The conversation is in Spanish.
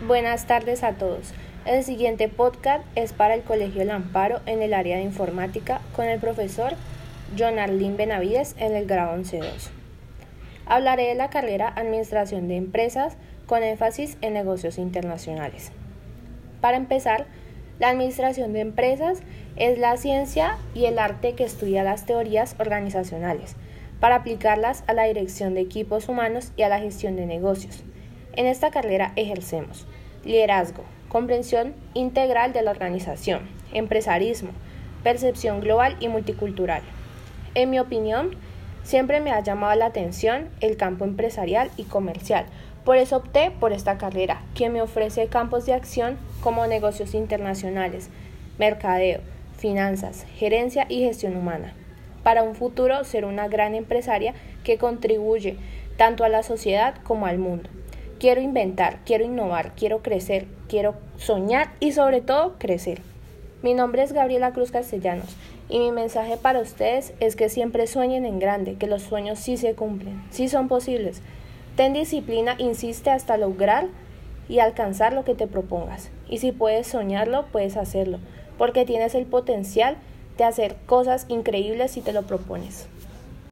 Buenas tardes a todos. El siguiente podcast es para el Colegio El Amparo en el área de informática con el profesor John Arlín Benavides en el grado 11-2. Hablaré de la carrera Administración de Empresas con énfasis en negocios internacionales. Para empezar, la administración de empresas es la ciencia y el arte que estudia las teorías organizacionales para aplicarlas a la dirección de equipos humanos y a la gestión de negocios. En esta carrera ejercemos liderazgo, comprensión integral de la organización, empresarismo, percepción global y multicultural. En mi opinión, siempre me ha llamado la atención el campo empresarial y comercial. Por eso opté por esta carrera, que me ofrece campos de acción como negocios internacionales, mercadeo, finanzas, gerencia y gestión humana. Para un futuro ser una gran empresaria que contribuye tanto a la sociedad como al mundo. Quiero inventar, quiero innovar, quiero crecer, quiero soñar y sobre todo crecer. Mi nombre es Gabriela Cruz Castellanos y mi mensaje para ustedes es que siempre sueñen en grande, que los sueños sí se cumplen, sí son posibles. Ten disciplina, insiste hasta lograr y alcanzar lo que te propongas. Y si puedes soñarlo, puedes hacerlo, porque tienes el potencial de hacer cosas increíbles si te lo propones.